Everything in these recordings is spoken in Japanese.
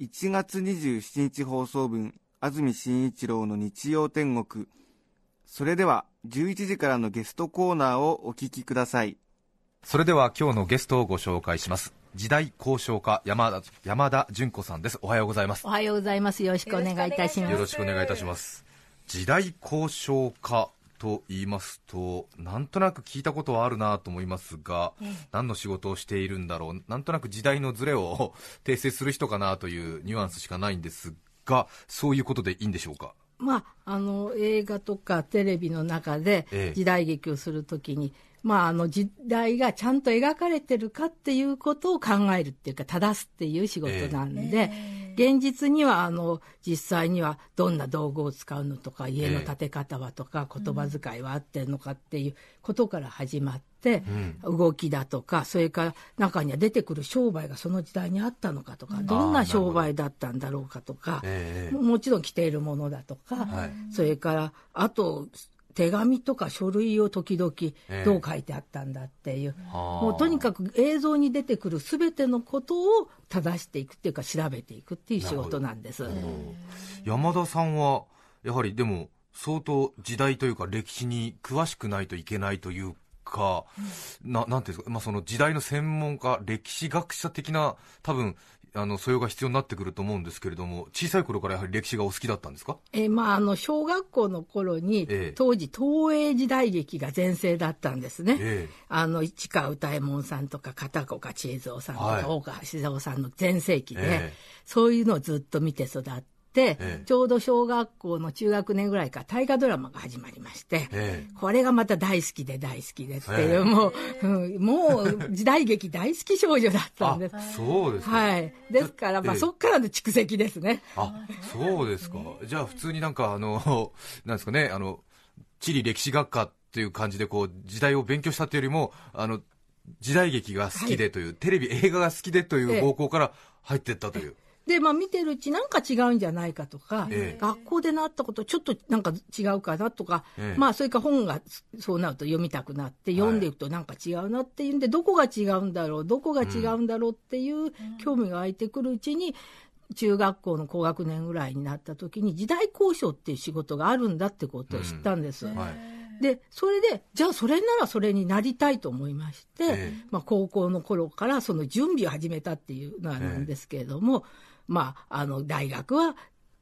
1月27日放送分、安住紳一郎の日曜天国、それでは11時からのゲストコーナーをお聞きください。それでは今日のゲストをご紹介します時代交渉家山田山田純子さんですおはようございますおはようございます。よろしくお願いいたします。よろしくお願いいたします時代交渉家と言いますとなんとなく聞いたことはあるなと思いますが、何の仕事をしているんだろう。なんとなく時代のズレを 訂正する人かなというニュアンスしかないんですがそういうことでいいんでしょうか？まあ、あの映画とかテレビの中でええ。時代劇をするときに、まあ、あの時代がちゃんと描かれてるかっていうことを考えるっていうか正すっていう仕事なんで、現実にはあの実際にはどんな道具を使うのとか家の建て方はとか、言葉遣いは合ってるのかっていうことから始まって、動きだとかそれから中には出てくる商売がその時代にあったのかとか、どんな商売だったんだろうかとか、ええ。ももちろん着ているものだとか、はい。それからあと手紙とか書類を時々えどう書いてあったんだっていう、はあ。もうとにかく映像に出てくるすべてのことを正していくっていうか調べていくっていう仕事なんです。山田さんはやはりでも相当時代というか歴史に詳しくないといけないというか、ななんていうんですか、まあ、その時代の専門家歴史学者的な多分あの素養が必要になってくると思うんですけれども小さい頃からやはり歴史がお好きだったんですか？えーまあ、あの小学校の頃に、ええ。当時東映時代劇が全盛だったんですね。ええ。あの市川歌右衛門さんとか片岡千恵蔵さんとか、はい。大川静夫さんの全盛期で、ええ。そういうのをずっと見て育って、ええ。ちょうど小学校の中学年ぐらいから大河ドラマが始まりまして、ええ。これがまた大好きで大好きでっていう、ええ。もう、うんもう時代劇大好き少女だったんです。そうですか、はい。ですから、まあ、ええそっからの蓄積ですね。あそうですか、じゃあ普通になんかあのなんですかねあの地理歴史学科っていう感じでこう時代を勉強したっていうよりもあの時代劇が好きでという、テレビ映画が好きでといええ。う方向から入っていったという、で、まあ見てるうちなんか違うんじゃないかとか、ええ。学校で習ったことちょっとなんか違うかなとか、ええ。まあそれから本がそうなると読みたくなって、読んでいくとなんか違うなっていうんで、どこが違うんだろう、どこが違うんだろうっていう興味が湧いてくるうちに、中学校の高学年ぐらいになった時に時代交渉っていう仕事があるんだってことを知ったんです。はい。でそれでじゃあそれならそれになりたいと思いまして、ええ。まあ、高校の頃からその準備を始めたっていうのはなんですけれども、まあ、あの大学は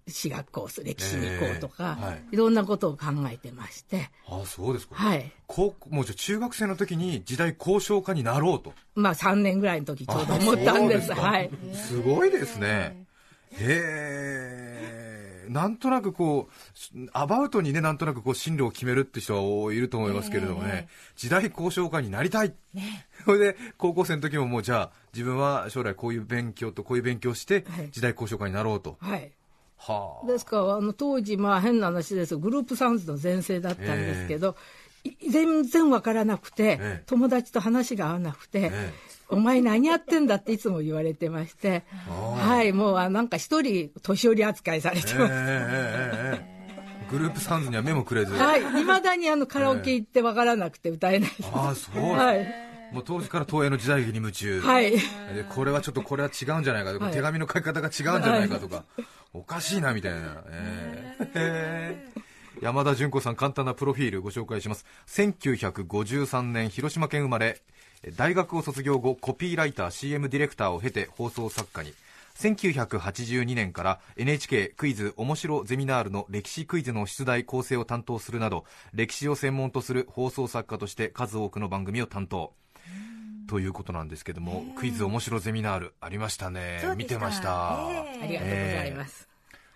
私学コース歴史に行こうとか、ええはい。い、ろんなことを考えてまして、あそうですか、はい。高校もうじゃあ中学生の時に時代交渉家になろうと。まあ、3年ぐらいの時ちょうど思ったんです。あそうはい。すごいですね。へえなんとなくこうアバウトにねなんとなくこう進路を決めるって人はいると思いますけれどもね、時代交渉家になりたい、それで高校生の時ももうじゃあ自分は将来こういう勉強とこういう勉強をしてはい。時代交渉家になろうと、はい。はあ。ですからあの当時まあ変な話ですよグループサウンズの全盛だったんですけど、い全然わからなくて、ええ。友達と話が合わなくて、えお前何やってんだっていつも言われてまして、はい、もうあなんか一人年寄り扱いされてええます。ええええ。グループサウンズには目もくれず、はい、いまだにあのカラオケ行ってわからなくて歌えない。です。ああそう、はい、もう当時から東映の時代劇に夢中、はい、でこれはちょっとこれは違うんじゃないかとか、はい。手紙の書き方が違うんじゃないかとか、おかしいなみたいな、え。ーえ。ー山田純子さん簡単なプロフィールご紹介します。1953年広島県生まれ。大学を卒業後コピーライター CM ディレクターを経て放送作家に。1982年から NHK クイズ面白ゼミナールの歴史クイズの出題構成を担当するなど歴史を専門とする放送作家として数多くの番組を担当ということなんですけども、クイズ面白ゼミナールありましたね。見てました、えありがとうございます。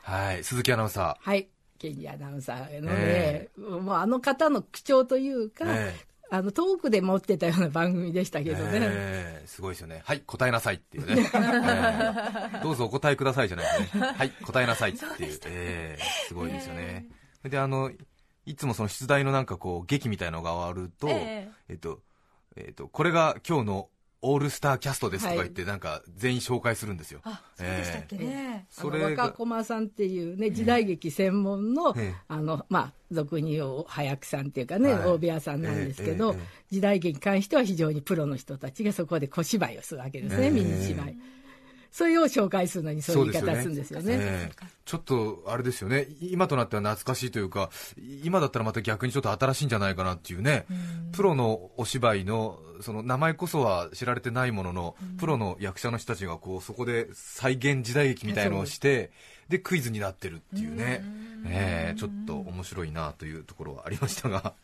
はい。鈴木アナウンサはい、ケニーアナウンサーのね、え。もうあの方の口調というか、ー、え。あの遠くで持ってたような番組でしたけどね、え。ーすごいですよね、はい、答えなさいっていうね、えーどうぞお答えくださいじゃないですね、はい、答えなさいっていう、えーすごいですよね。であのいつもその出題のなんかこう劇みたいのが終わると、え。えっとえっとこれが今日のオールスターキャストですとか言って、なんか全員紹介するんですよ。あそうでしたっけね、あのそれが。若駒さんっていうね時代劇専門の、ええ。あのまあ俗に言う早くさんっていうかね、はい。大部屋さんなんですけど、ええええ。時代劇に関しては非常にプロの人たちがそこで小芝居をするわけですね、ええ。ミニ芝居それを紹介するのにそういう言い方するんですよね。ええ。ちょっとあれですよね、今となっては懐かしいというか、今だったらまた逆にちょっと新しいんじゃないかなっていうね、プロのお芝居のその名前こそは知られてないものの、プロの役者の人たちがこうそこで再現時代劇みたいのをして、でクイズになってるっていうね、ええちょっと面白いなというところはありましたが。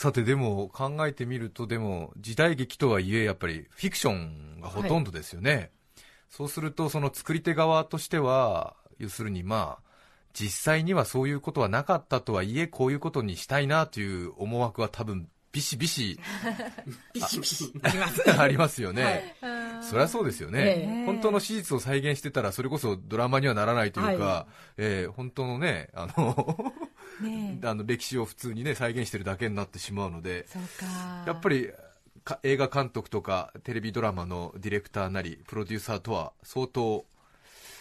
さてでも考えてみるとでも時代劇とはいえやっぱりフィクションがほとんどですよね、そうするとその作り手側としては要するにまあ実際にはそういうことはなかったとはいえこういうことにしたいなという思惑は多分ビシビシ ビシビシ。あります。よね、そりゃそうですよね、ええ。本当の史実を再現してたらそれこそドラマにはならないというか、はえー本当のねあのねえ。あの歴史を普通にね再現してるだけになってしまうのでやっぱりか映画監督とかテレビドラマのディレクターなりプロデューサーとは相当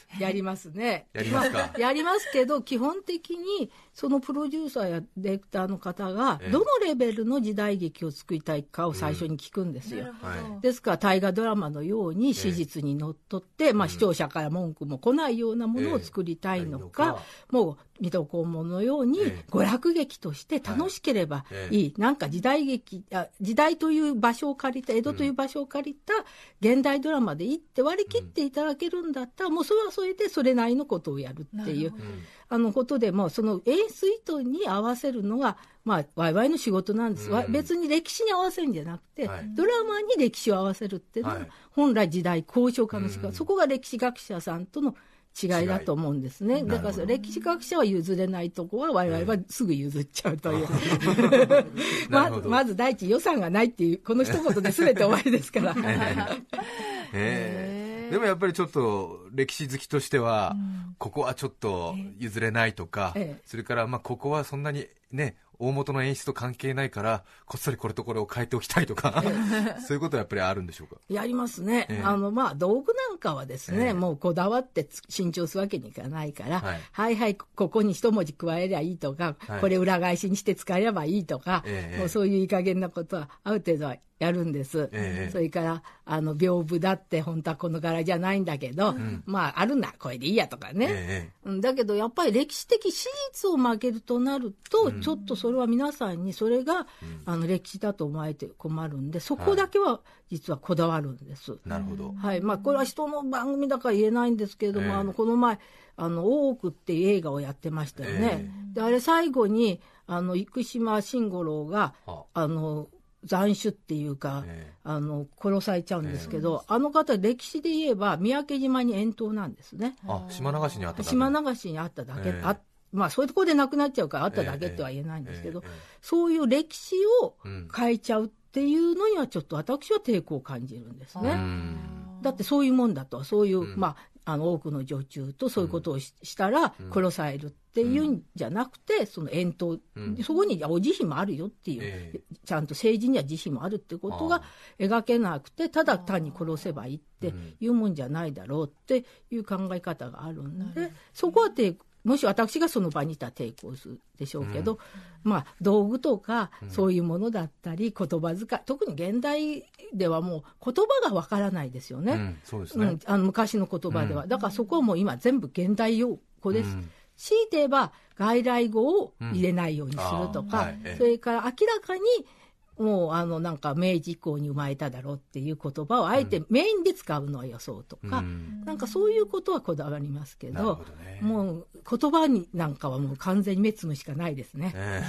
やりますね。やりますか？あやりますけど、基本的にそのプロデューサーやディレクターの方がええ、どのレベルの時代劇を作りたいかを最初に聞くんですよ。なるほど。はい。ですから大河ドラマのように史実にのっとって、まあ、うん。視聴者から文句も来ないようなものを作りたいのか、もう水戸黄門のようにええ。娯楽劇として楽しければはい。い。い、なんか時代劇あ時代という場所を借りた江戸という場所を借りた現代ドラマでいいって割り切っていただけるんだったら、もうそれはそれでそれなりのことをやるっていうあのことでもその演出意図に合わせるのが、まあ、我々の仕事なんです、わうん。別に歴史に合わせるんじゃなくて、はい。ドラマに歴史を合わせるっていうのは、はい。本来時代交渉家の仕方、うん。そこが歴史学者さんとの違いだと思うんですね。だから歴史学者は譲れないとこは我々はすぐ譲っちゃうという。なままず第一予算がないっていう、この一言で全て終わりですから。ええでもやっぱりちょっと歴史好きとしては、ここはちょっと譲れないとか、ええ。それからまあここはそんなにね大元の演出と関係ないからこっそりこれとこれを変えておきたいとか、そういうことはやっぱりあるんでしょうか？やりますね、ええ。あのまあ道具なんかはですね、ええ。もうこだわってつ新調するわけにいかないから、はい。はい、はいここに一文字加えりゃいいとか、はい。これ裏返しにして使えればいいとか、ええ。もうそういういい加減なことはある程度はやるんです、ええ。それからあの屏風だって本当はこの柄じゃないんだけど、まああるなこれでいいやとかね、えうんだけどやっぱり歴史的史実を曲げるとなると、ちょっとそれは皆さんにそれが、あの歴史だと思われて困るんでそこだけは実はこだわるんです。えなるほど、はい。まあ、これは人の番組だから言えないんですけれども、ええ。あのこの前あの「大奥」っていう映画をやってましたよね。であれ最後にあの生島慎五郎がはあの斬首っていうか、ええ。あの殺されちゃうんですけど、あの方歴史で言えば三宅島に遠島なんですね。あ島流しにあっただけ。島流しにあっただけ、ええ。あまあそういうところで亡くなっちゃうからあっただけっては言えないんですけど、えええそういう歴史をうん。変えちゃうっていうのにはちょっと私は抵抗を感じるんですえね。うん。だってそういうもんだとそういう、うん。まあ、あの多くの女中とそういうことをし,、たら殺されるっていうんじゃなくて、その遠投、うん。そこにお慈悲もあるよっていう、ええ。ちゃんと政治には慈悲もあるってことが描けなくてただ単に殺せばいいっていうもんじゃないだろうっていう考え方があるんで、そこは抵抗もし私がその場にいたら抵抗するでしょうけど、まあ、道具とかそういうものだったり言葉遣い特に現代ではもう言葉がわからないですよね。うんそうですね。うん、あの昔の言葉では、だからそこはもう今全部現代用語です、うん。強いて言えば外来語を入れないようにするとか、うん。はい。ええ。それから明らかにもうあのなんか明治以降に生まれただろうっていう言葉をあえてメインで使うのは予想とか、うん。なんかそういうことはこだわりますけどほどね。もう言葉になんかはもう完全に目つむしかないですね。え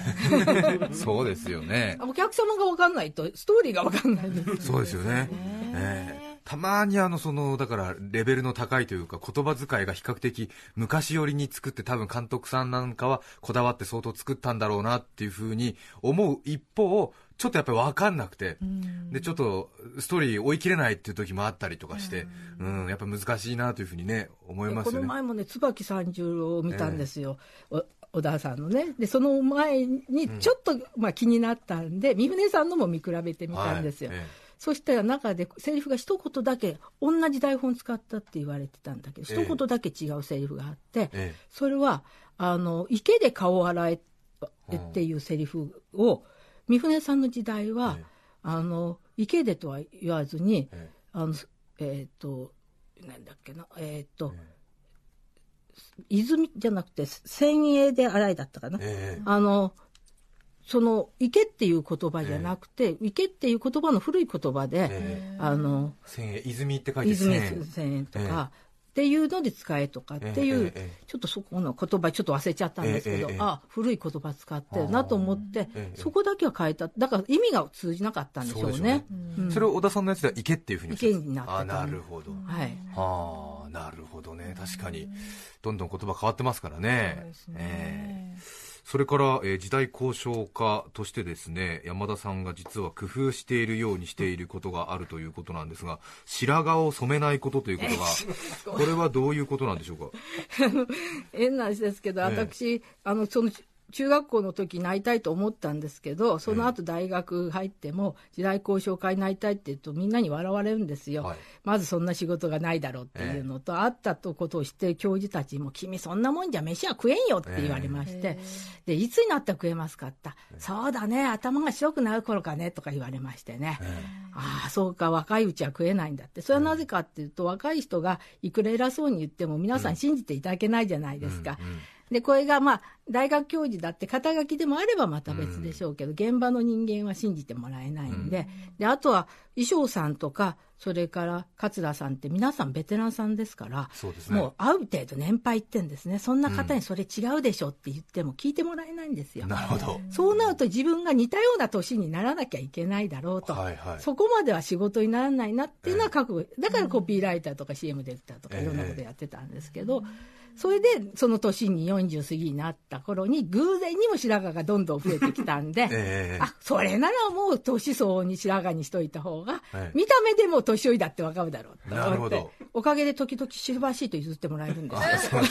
え。そうですよね。お客様が分かんないとストーリーが分かんないです。そうですよね、ええ。たまにあのそのだからレベルの高いというか言葉遣いが比較的昔寄りに作って多分監督さんなんかはこだわって相当作ったんだろうなっていうふうに思う一方ちょっとやっぱり分かんなくて、でちょっとストーリー追い切れないっていう時もあったりとかして、うん。やっぱ難しいなというふうにね思いますよね。この前もね椿三十郎を見たんですよ、お小田さんのね。でその前にちょっと、まあ、気になったんで三船さんのも見比べてみたんですよ、はい。えそしたら中でセリフが一言だけ同じ台本使ったって言われてたんだけど、ええ。一言だけ違うセリフがあって、ええ。それはあの池で顔を洗えっていうセリフを三船さんの時代は、ええ。あの池でとは言わずに、えあのえっ、となんだっけなえっ、と、泉じゃなくて先鋭で洗いだったかな、ええあのその池っていう言葉じゃなくて、池っていう言葉の古い言葉で、えあの泉って書いて泉とええ。か、っていうので使えとかっていう、ちょっとそこの言葉ちょっと忘れちゃったんですけど、あ古い言葉使ってるなと思って、ええそこだけは変えた。だから意味が通じなかったんでしょうね。それを小田さんのやつでは池っていうふうにおっしゃって池になってた。あなるほど、はい。はあなるほどね。確かに。どんどん言葉変わってますからね。そうですね。ええそれから、えー時代交渉家としてですね山田さんが実は工夫しているようにしていることがあるということなんですが白髪を染めないことということが これはどういうことなんでしょうか？変な話ですけど、ええ。私あのその中学校の時になりたいと思ったんですけどその後大学入っても時代交渉家になりたいって言うとみんなに笑われるんですよ、はい。まずそんな仕事がないだろうっていうのと、あったとことを知ってる教授たちにも「君そんなもんじゃ飯は食えんよ」って言われまして、でいつになったら食えますか？って言ったらそうだね頭が白くなる頃かね」とか言われましてね、ああそうか若いうちは食えないんだって。それはなぜかっていうと、若い人がいくら偉そうに言っても皆さん信じていただけないじゃないですか。でこれがまあ大学教授だって肩書きでもあればまた別でしょうけど、現場の人間は信じてもらえないんで,、であとは衣装さんとかそれから桂さんって皆さんベテランさんですからそうね。もうある程度年配いってんですね。そんな方にそれ違うでしょって言っても聞いてもらえないんですよ。なるほど。そうなると自分が似たような年にならなきゃいけないだろうと、はいはい。そこまでは仕事にならないなっていうのは覚悟、だからコピーライターとか CM ディレクターとかいろんなことやってたんですけど、それでその年に40過ぎになった頃に偶然にも白髪がどんどん増えてきたんで、ええ。あそれならもう年相応に白髪にしといた方が、はい。見た目でも年寄りだってわかるだろうとなるほど。思っておかげで時々シルバーシート譲ってもらえるんですよ。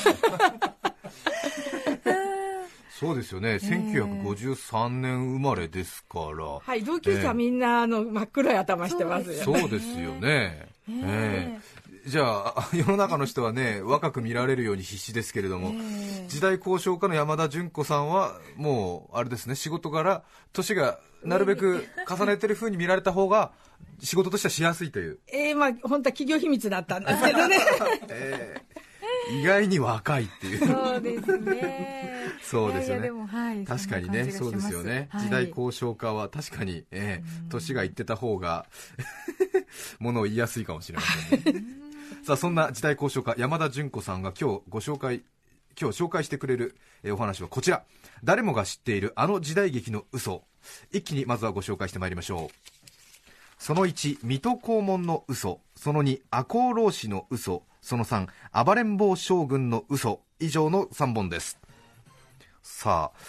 そうですよね、1953年生まれですから、はい、同級生はみんなあの真っ黒い頭してますよ。そうですよね。ええじゃあ、世の中の人はね、若く見られるように必死ですけれども、時代交渉家の山田純子さんは、もう、あれですね、仕事柄、年がなるべく重ねてる風に見られた方が、仕事としてはしやすいという。ええまあ本当は企業秘密だったんですけどね。ええ意外に若いっていう。そうですね。そうですよねはい。確かにね、そうですよね、はい時代交渉家は確かに、ええ年がいってた方が、ものを言いやすいかもしれませんね。さあ、そんな時代交渉家、山田純子さんが今日ご紹介、今日紹介してくれるお話はこちら。誰もが知っているあの時代劇の嘘。一気にまずはご紹介してまいりましょう。その1、水戸黄門の嘘。その2、赤穂浪士の嘘。その3、暴れん坊将軍の嘘。以上の3本です。さあ、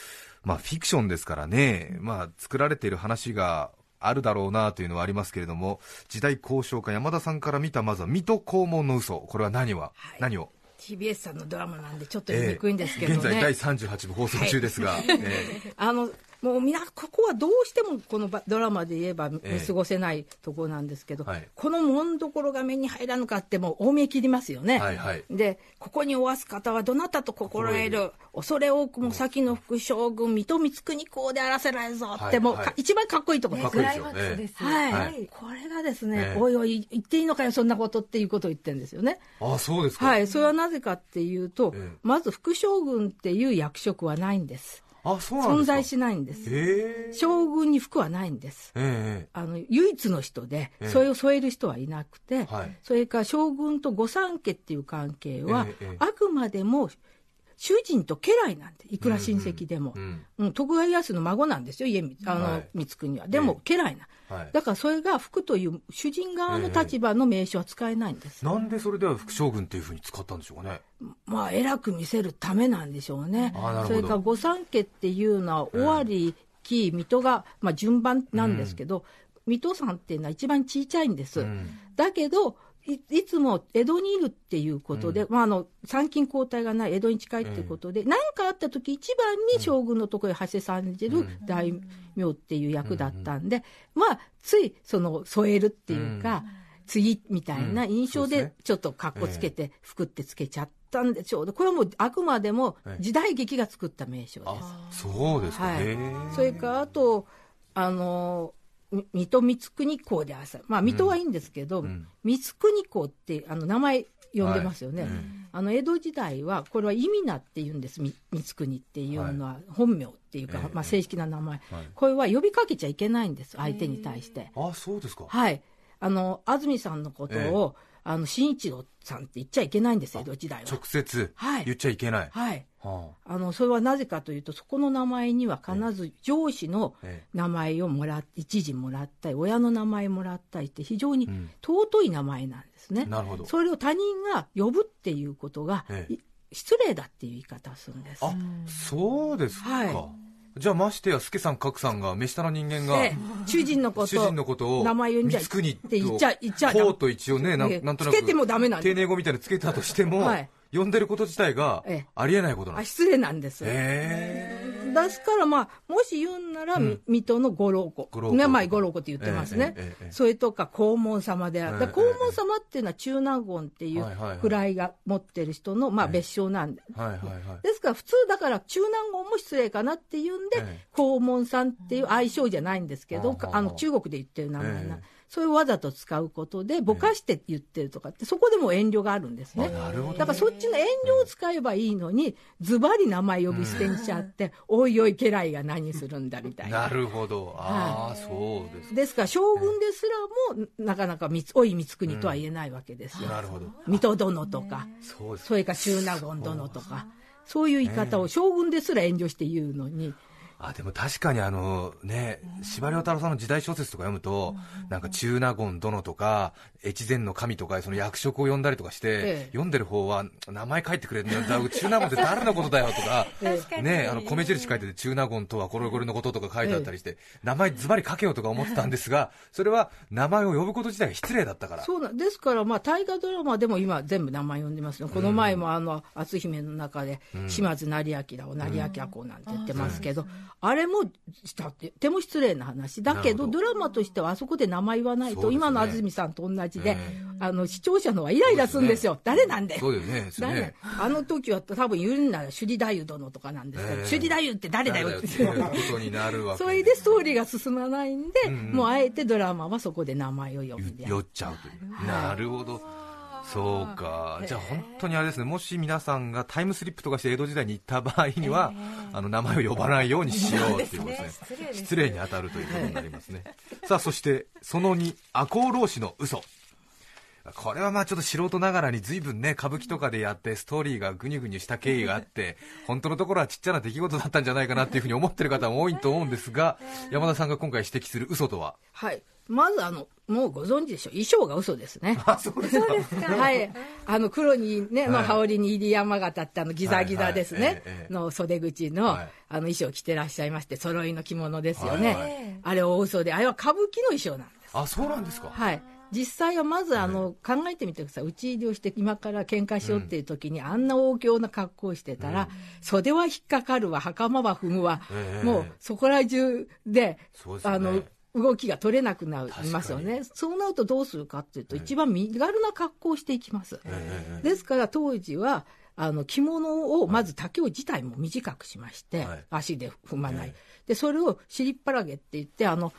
まあフィクションですからね、まあ作られている話があるだろうなというのはありますけれども、時代交渉家山田さんから見たまずは水戸黄門の嘘。これは何は、はい。何を？TBS さんのドラマなんでちょっと言いにくいんですけどね。現在第38部放送中ですが、ええ。あのもうみなここはどうしてもこのばドラマで言えば見ええ。過ごせないところなんですけど、はい。この門どころが目に入らぬかってもう大見え切りますよね。はいはい。でここにおわす方はどなたと心得心る。恐れ多くも先の副将軍水戸光圀公であらせられるぞって、はいもうかはい。一番かっこいいところですかっこいいクですよライマックスです。はい、はい。これがですね、ええ。おいおい言っていいのかよそんなことっていうことを言ってるんですよね。ああそうですか、はい、それはなぜかっていうと、ええ。まず副将軍っていう役職はないんです。あ存在しないんです。ええ。将軍に服はないんです。ええあの唯一の人で、ええ。それを添える人はいなくて、はい。それから将軍と御三家っていう関係は、あくまでも主人と家来なんでいくら親戚でも、うんうん徳川家康の孫なんですよ家あの、はい。光圀は。でも家来な、はい。だからそれが福という主人側の立場の名称は使えないんです、なんでそれでは副将軍っていうふうに使ったんでしょうかね。まあ偉く見せるためなんでしょうね。それから御三家っていうのは尾張紀水戸が、まあ、順番なんですけど、水戸さんっていうのは一番小さいんです、うん。だけどいいつも江戸にいるっていうことで、まあ、あの参勤交代がない江戸に近いっていうことで何、かあった時一番に将軍のところへ馳せさんじる大名っていう役だったんで、まあついその添えるっていうか、次みたいな印象でちょっと格好つけて服ってつけちゃったんでしょうでこれはもうあくまでも時代劇が作った名称です。あそうですか、はい。それからあと、あのみ水戸光圀公で朝、まあ、水戸はいいんですけど、ん。光圀公ってあの名前呼んでますよね、はい。うん。あの江戸時代は、これは意味なっていうんです、み光圀っていうのは、本名っていうか、ええまあ、正式な名前、はい。これは呼びかけちゃいけないんです、相手に対して。あそうですか。はい。あの安住さんのことを、あの新一郎さんって言っちゃいけないんです、江戸時代は。直接はい。言っちゃいけない、はい。はあ。のそれはなぜかというとそこの名前には必ず上司のええ名前をもらっ一時もらったり親の名前もらったりって非常にん。尊い名前なんですね、なるほど。それを他人が呼ぶっていうことが、え失礼だっていう言い方をするんです。あそうですか、はいじゃあましてや助さん格さんが目下の人間がで主人のこと主人のことを名前呼んじゃい光圀って言っちゃ言っちゃこうと一応ねなええなんとなくつけてもダメなん丁寧語みたいにつけたとしても、はい。呼んでること自体がええ。ありえないことなんです。あ失礼なんです、へですから、まあ、もし言うんなら、み水戸の五郎子。名前五郎子って言ってますね、ええそれとか黄門様である、黄門様っていうのは中納言っていう位が持ってる人の、まあ、別称なんで、はいはいはい。ですから普通だから中納言も失礼かなっていうんで、ええ。黄門さんっていう愛称じゃないんですけど、あの中国で言ってる名前な、ええそれをわざと使うことでぼかして言ってるとかってそこでも遠慮があるんですね。あなるほどね。だからそっちの遠慮を使えばいいのにズバリ名前呼び捨てにしちゃって、おいおい家来が何するんだみたいな。なるほど。ああ、そうですですから将軍ですらもなかなかみつおい光圀とは言えないわけですよ。なるほど。水戸殿とか。そうそれから中納言殿とか、そういう言い方を将軍ですら遠慮して言うのに、あでも確かにあのね司馬遼太郎さんの時代小説とか読むと、なんか中納言殿とか越前の神とかその役職を呼んだりとかして、ええ。読んでる方は名前書いてくれるんだ。よ中納言って誰のことだよとか ねあの米印書いてて中納言とはこれこれのこととか書いてあったりして、名前ズバリ書けよとか思ってたんですがそれは名前を呼ぶこと自体が失礼だったから。そうなんですから、まあ、大河ドラマでも今、全部名前呼んでますよ、この前もあの篤姫の中で、島津成明を成明公なんて言ってますけど、あれもしたって、とても失礼な話、だけど、ドラマとしてはあそこで名前言わないと、ね。今の安住さんと同じで、えあの視聴者のはイライラするんですよ、誰なんで？そうだよね。ね。あの時は多分言うんなら首里太夫殿とかなんですけど、ええ。首里太夫って誰だよ？っていうことになるわけそれでストーリーが進まないんで、んもうあえてドラマはそこで名前を呼んでやる。酔っちゃうという。なるほどそうか。じゃあ本当にあれですね。もし皆さんがタイムスリップとかして江戸時代に行った場合には、あの名前を呼ばないようにしようっていうことですね。失礼ですね。失礼に当たるということになりますね。さあそしてその2赤穂浪士の嘘。これはまあちょっと素人ながらに随分ね歌舞伎とかでやってストーリーがぐにゅぐにゅした経緯があって 本当のところはちっちゃな出来事だったんじゃないかなっていうふうに思ってる方も多いと思うんですが 山田さんが今回指摘する嘘とは？はい。まずあの、もうご存知でしょう。衣装が嘘ですね。あそうですかはい。あの、黒にね、のはい羽織に入山形ってあのギザギザですね。の袖口の、はいあの衣装を着てらっしゃいまして、揃いの着物ですよね。あれ大嘘で、あれは歌舞伎の衣装なんです。あそうなんですかはい。実際はまずあの、考えてみてください。打ち入りをして今から喧嘩しようっていう時に、あんな大京な格好をしてたら、袖は引っかかるわ、袴は踏むわ、ええもうそこら中で、あの、動きが取れなくなりますよ確ね。そうなるとどうするかっていうと、一番身軽な格好をしていきます。えですから当時は、あの着物をまず丈を自体も短くしまして、はい。足で踏まない、え。でそれを尻っ腹毛って言ってあの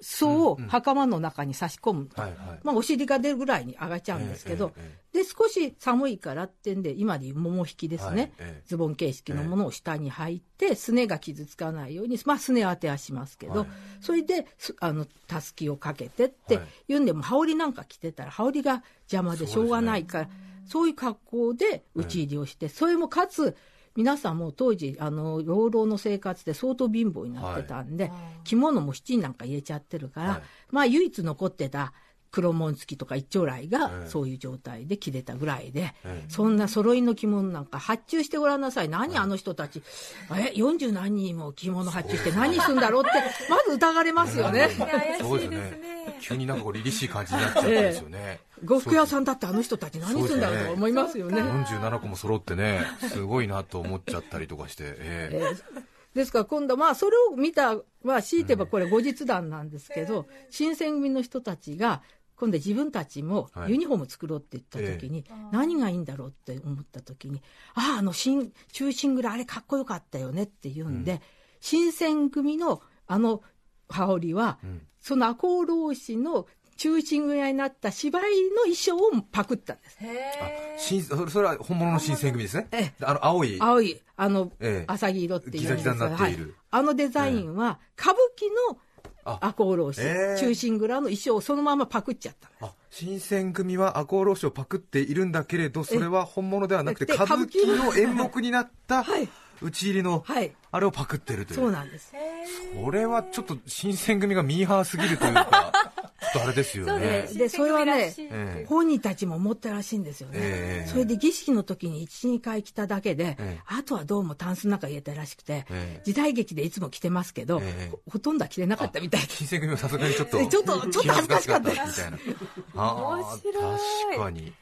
裾を袴の中に差し込むと、まあ、お尻が出るぐらいに上がっちゃうんですけど、で少し寒いからってんで今でいう桃引きですね、ズボン形式のものを下に履いて、すねが傷つかないように、まあ、すね当てはしますけど、はい。それですあのたすきをかけてってはい。言うんでも羽織なんか着てたら羽織が邪魔でしょうがないからそう,、いう格好で打ち入りをして、それもかつ皆さんもう当時あの養老の生活で相当貧乏になってたんで、着物も七人なんか入れちゃってるから、はい。まあ唯一残ってた黒紋付きとか一丁来えがえそういう状態で着れたぐらいで、ええ。そんな揃いの着物なんか発注してごらんなさい。何あの人たち、え40何人も着物発注して何するんだろうってまず疑われますよね。怪そうですよしいですねね。急になんかこう凛々しい感じになっちゃったんですよね。呉服屋さんだってあの人たち何するんだろうとか思いますよね。47個も揃ってね、すごいなと思っちゃったりとかして、ええ。ーですから今度まあそれを見たまあ強いてばこれ後日談なんですけど、新選組の人たちが今度自分たちもはい。ユニフォーム作ろうって言った時に、何がいいんだろうって思った時にあああの新中心蔵あれかっこよかったよねっていうんで、新選組のあの羽織は、その赤穂浪士の中心蔵になった芝居の衣装をパクったんです。え新それそれは本物の新選組ですね。えあの青い。青いあの、ええ。浅黄色っていうギザギザになっている。はい。あのデザインは歌舞伎のあ。赤穂浪士、ええ。中心蔵の衣装をそのままパクっちゃったあ新選組は赤穂浪士をパクっているんだけれど、それは本物ではなくて、で歌舞伎の演目になった はい。打ち入りの、はい。あれをパクってるという。そうなんです。これはちょっと新選組がミーハーすぎるというか、とあれですよね。でそれはねええ本人たちも思ったらしいんですよね、ええ。それで儀式の時に12回着ただけで、ええ。あとはどうもタンスの中に入れたらしくて、ええ。時代劇でいつも着てますけど、ええ。ほほとんどは着れなかったみたいで新選組はさすがに ちょっと、ちょっとちょっと恥ずかしかったみたいな。面白い。確かに。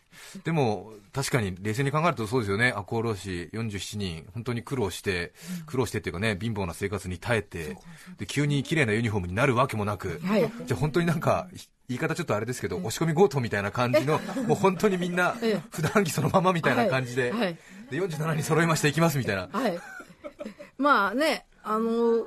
でも、確かに冷静に考えるとそうですよね。赤穂浪士47人、本当に苦労して、苦労してっていうかね、貧乏な生活に耐えて、で、急に綺麗なユニフォームになるわけもなく、はい。じゃあ本当になんか、言い方ちょっとあれですけど、押し込み強盗みたいな感じの、もう本当にみんなええ、普段着そのままみたいな感じで、はい。はい。で、47人揃いました、行きますみたいな。はい。まあね、あの、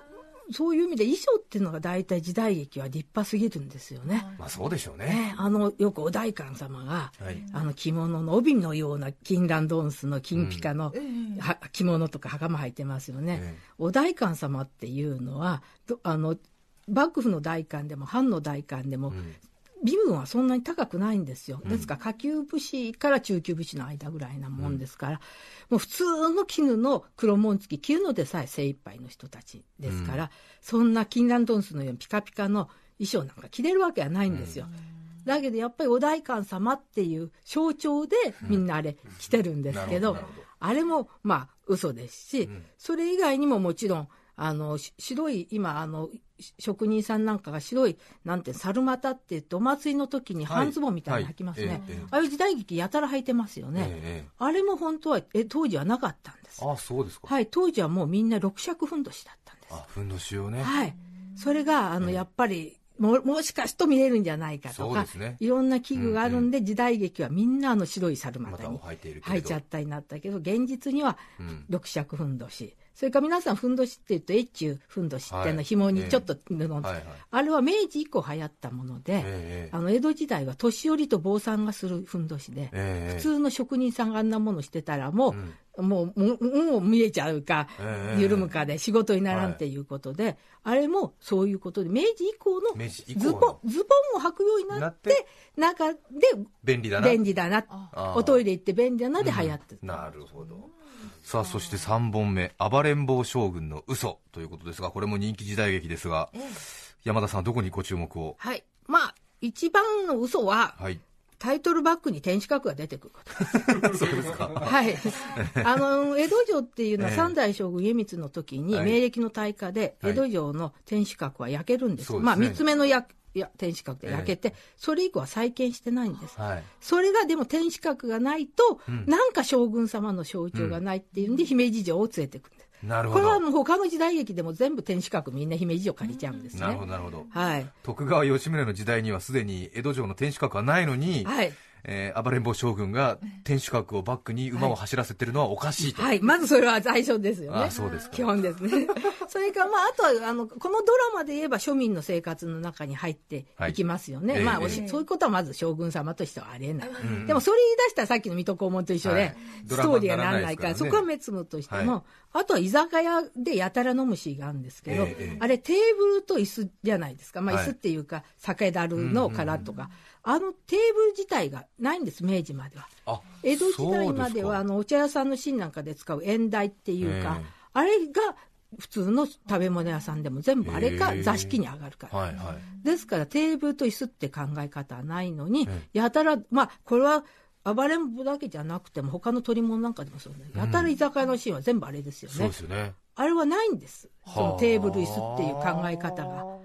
そういう意味で衣装っていうのが大体時代劇は立派すぎるんですよね。まあそうでしょうね。ね、あの、よくお代官様が、はいあの着物の帯のような金蘭ドンスの金ピカの、は着物とか袴履いてますよね。ええお代官様っていうのは、どあの、幕府の代官でも藩の代官でも、身分はそんなに高くないんですよ。ですから下級武士から中級武士の間ぐらいなもんですから、もう普通の絹の黒紋付き着るのでさえ精一杯の人たちですから、そんな金蘭ドンスのようにピカピカの衣装なんか着れるわけはないんですよ。だけどやっぱりお代官様っていう象徴でみんなあれ着てるんですけどあれもまあ嘘ですし、それ以外にももちろんあのし白い今あのし職人さんなんかが白いなんて猿股って言ってお祭りの時に半ズボンみたいなの履きますね、はいはいええええ。ああいう時代劇やたら履いてますよね、ええあれも本当はえ当時はなかったんです。ああ、そうですか。はい。当時はもうみんな六尺ふんどしだったんです。あ、ふんどしをね。はい。それが、あの、やっぱり、も、もしかすると見れるんじゃないかとか、ね。いろんな器具があるんで、時代劇はみんなあの白い猿股に履いちゃったになったけど、現実にはうん。六尺ふんどし。それから皆さんふんどしって言うと、越中ふんどしっての紐にちょっと布の、はいはい。あれは明治以降流行ったもので、ええあの、江戸時代は年寄りと坊さんがするふんどしで、ええ普通の職人さんがあんなものしてたらもう、もう、もう見えちゃうか、ええ緩むかで仕事にならんっていうことで、あれもそういうことで、明治以降のズボン、ズボンを履くようになって、中で便利だな。便利だな、あおトイレ行って便利だなで流行ってる。なるほど。さあ、そして3本目、暴れん坊将軍の嘘ということですが、これも人気時代劇ですが、山田さんはどこにご注目を？はい。まあ、一番の嘘は、はい。タイトルバックに天守閣が出てくること。そうですか。はい。あの、江戸城っていうのはええ三代将軍家光の時に、はい明暦の大火で、はい江戸城の天守閣は焼けるんです。そうですねまあ、三つ目のやや天守閣で焼けて、それ以降は再建してないんです。はい。それがでも天守閣がないと、なんか将軍様の象徴がないっていうんで、姫路城を連れてくるんです。なるほど。これはもう他の時代劇でも全部天守閣みんな姫路城借りちゃうんですね。なるほど、なるほど。はい。徳川吉宗の時代にはすでに江戸城の天守閣はないのに、はい。えー暴れん坊将軍が天守閣をバックに馬を走らせてるのはおかしいと。はい。まずそれは最初ですよね。あそうですか基本ですね。それから、まあ、あとは、あの、このドラマで言えば庶民の生活の中に入っていきますよね。はいまあ、ええおしそういうことはまず将軍様としてはありえない。でも、それ言い出したらさっきの水戸黄門と一緒で、はいストーリーがならないから、ねそこは滅務としても、はあとは居酒屋でやたら飲むシーンがあるんですけど、ええあれテーブルと椅子じゃないですか。まあ、はい椅子っていうか、酒樽の殻とか、あのテーブル自体がないんです明治までは。あ江戸時代まではあのお茶屋さんの芯なんかで使う縁台っていうか、ええ。あれが普通の食べ物屋さんでも全部あれがへえ。座敷に上がるから、ですかはいはい。ですからテーブルと椅子って考え方はないのに、えやたらまあこれは暴れん坊だけじゃなくても他の取り物なんかでもそうね、やたら居酒屋のシーンは全部あれですよね。ですよね。あれはないんです。そはあのテーブル椅子っていう考え方が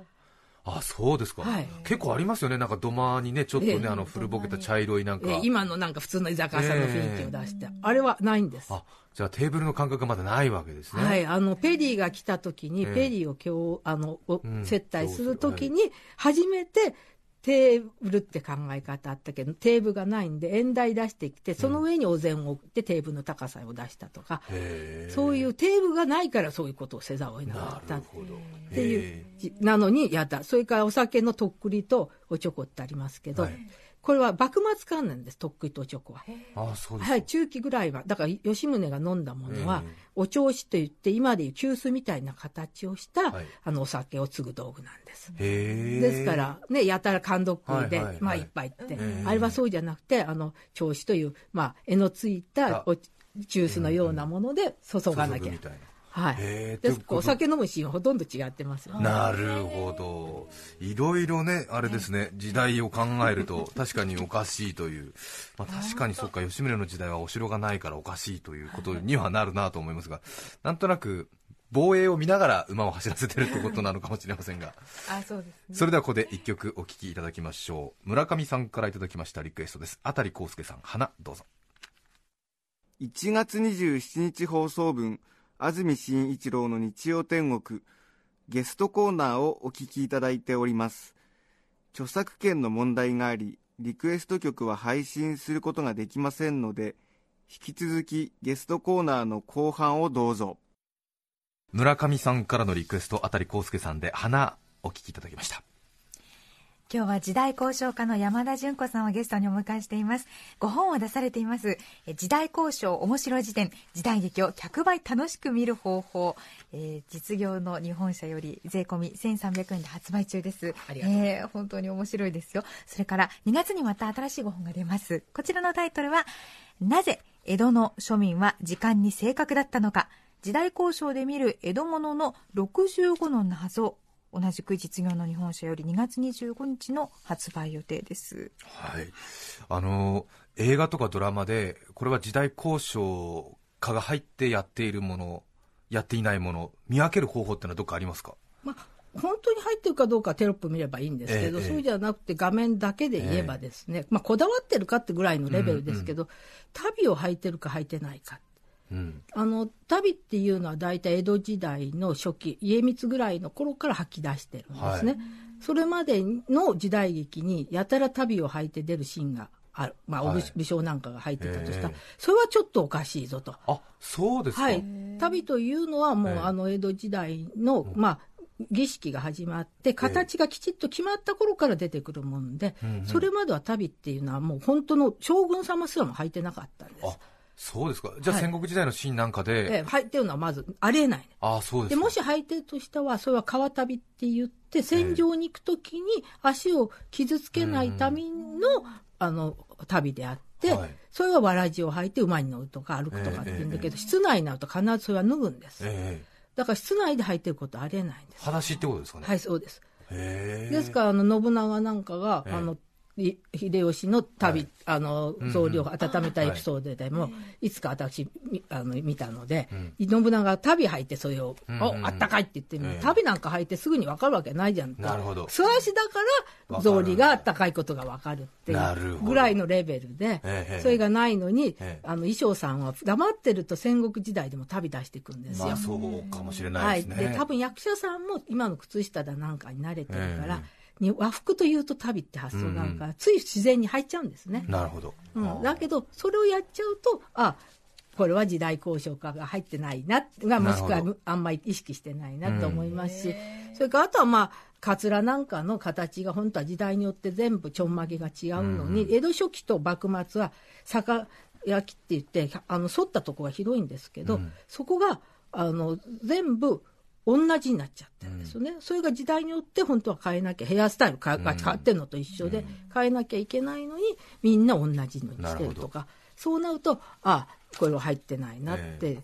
あそうですか、はい。結構ありますよね。なんか土間にねちょっとね、ええ。あの古ぼけた茶色いなんか。え今のなんか普通の居酒屋さんの雰囲気を出して、あれはないんです。あじゃあテーブルの感覚がまだないわけですね。はい、あのペリーが来た時に、ええ。ペリーを今日あのおうん。接待する時に初めてテーブルって考え方あったけどテーブルがないんで縁台出してきてその上にお膳を置いてテーブルの高さを出したとか、へえそういうテーブルがないからそういうことをせざるを得なかなったっていうじなのにやったそれからお酒のとっくりとおちょこってありますけど、はいこれは幕末関連ですとっくりとおちょこは。あそうですか。はい、中期ぐらいは、だから吉宗が飲んだものは、ええお調子といって、今でいう急須みたいな形をした、はい。あのお酒を継ぐ道具なんです。ですから、ね、やたら缶ドックで、はいはいはい。まあ、一杯って、えあれはそうじゃなくて、あの、調子という、まあ、絵のついたお急須のようなもので注がなきゃ。注ぐみ。たいなはい。ですということお酒飲むシーンはほとんど違ってますよね。なるほど。いろいろねあれですね時代を考えると 確かにおかしいという、まあ、確かにそっか吉宗の時代はお城がないからおかしいということにはなるなと思いますがなんとなく防衛を見ながら馬を走らせてるってことなのかもしれませんが。あそうですね。それではここで一曲お聴きいただきましょう。村上さんからいただきましたリクエストです。あたりこうすけさん花どうぞ。1月27日放送分安住紳一郎の日曜天国ゲストコーナーをお聞きいただいております。著作権の問題がありリクエスト曲は配信することができませんので引き続きゲストコーナーの後半をどうぞ。村上さんからのリクエストあたりこうすけさんで花お聴きいただきました。今日は時代交渉家の山田純子さんをゲストにお迎えしています。ご本を出されています。え時代交渉面白い辞典。時代劇を100倍楽しく見る方法、えー実業の日本社より税込み1300円で発売中です。ありがとう。ございえー本当に面白いですよ。それから2月にまた新しいご本が出ます。こちらのタイトルはなぜ江戸の庶民は時間に正確だったのか。時代交渉で見る江戸物の65の謎同じく実業の日本社より2月25日の発売予定です。はい、あの映画とかドラマでこれは時代交渉家が入ってやっているものやっていないもの見分ける方法ってのはどっかありますか？まあ、本当に入ってるかどうかテロップ見ればいいんですけど、ええそうじゃなくて画面だけで言えばですね、まあ、こだわってるかってぐらいのレベルですけど、足袋を履いてるか履いてないか。うん。あの足袋っていうのは大体江戸時代の初期家光ぐらいの頃から吐き出してるんですね、はい。それまでの時代劇にやたら足袋を履いて出るシーンがある、まあ、はい。お武武将なんかが入ってたとした。ら、え。えそれはちょっとおかしいぞと。あそうですか、はい、旅というのはもう、ええ。あの江戸時代の、まあ、儀式が始まって形がきちっと決まった頃から出てくるもんで、それまでは旅っていうのはもう本当の将軍様すらも履いてなかったんです。あそうですか。じゃあはい。戦国時代のシーンなんかで、ええ履いてるのはまずありえない。あそうですかでもし履いてるとしたらそれは川旅って言って戦場に行くときに足を傷つけないための,、あの旅であって、はい。それはわらじを履いて馬に乗るとか歩くとかって言うんだけど、ええ室内になると必ずそれは脱ぐんです。ええだから室内で履いてることはありえないんです。裸足ってことですかね、はい、そうです。ですから、あの、信長なんかが、ええ。あの、い秀吉の旅、はい。あのうんうん。草履を温めたエピソードでも、いつか私みあの見たので、うん。信長が旅履いてそれを、うんうんうん。おあったかいって言って旅なんか履いてすぐに分かるわけないじゃんとなるほど。素足だから草履があったかいことが分かるっていなるほど。うぐらいのレベルで、ええそれがないのに、ええ。あの衣装さんは黙ってると戦国時代でも旅出していくんですよ。まあそうかもしれなはいい、ですね、で多分役者さんも今の靴下だなんかに慣れてるから、えに和服というと旅って発想があるから、つい自然に入っちゃうんですね、なるほど、うん、だけどそれをやっちゃうとあこれは時代交渉家が入ってないながもしくはあんまり意識してないなと思いますし、それからあとはまあカツラなんかの形が本当は時代によって全部ちょんまげが違うのに、江戸初期と幕末は酒焼きって言ってあの反ったとこが広いんですけど、うん。そこがあの全部同じになっちゃってるんですよね、それが時代によって本当は変えなきゃヘアスタイルが変わってるのと一緒で、変えなきゃいけないのにみんな同じのにしてるとかそうなるとあこれは入ってないなって、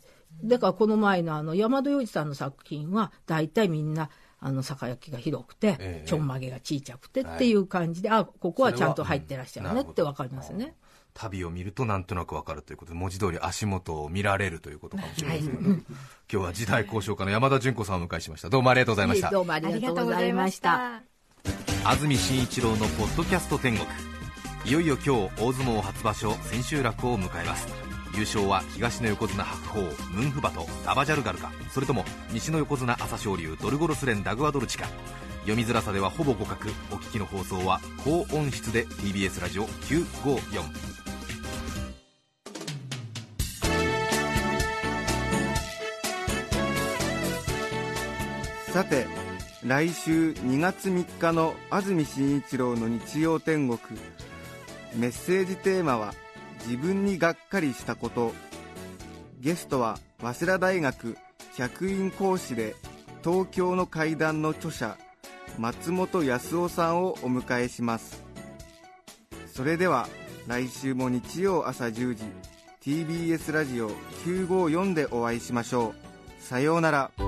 だからこの前のあの山田洋次さんの作品は大体みんなあの酒焼きが広くて、ええ。ちょんまげが小さくてってい。う感じで、あここはちゃんと入ってらっしゃるねってわかりますよね。旅を見るとなんとなくわかるということで文字通り足元を見られるということかもしれませんが、今日は時代交渉家の山田純子さんをお迎えしました。どうもありがとうございました。どうもありがとうございました。安住紳一郎のポッドキャスト天国。いよいよ今日大相撲初場所千秋楽を迎えます。優勝は東の横綱白鵬ムンフバトダバジャルガルかそれとも西の横綱朝青龍ドルゴロスレンダグアドルチか読みづらさではほぼ互角。お聞きの放送は高音質で TBS ラジオ954さて来週2月3日の安住紳一郎の日曜天国メッセージテーマは「自分にがっかりしたこと」ゲストは早稲田大学客員講師で東京の怪談の著者松本康夫さんをお迎えします。それでは来週も日曜朝10時 TBS ラジオ954でお会いしましょう。さようなら。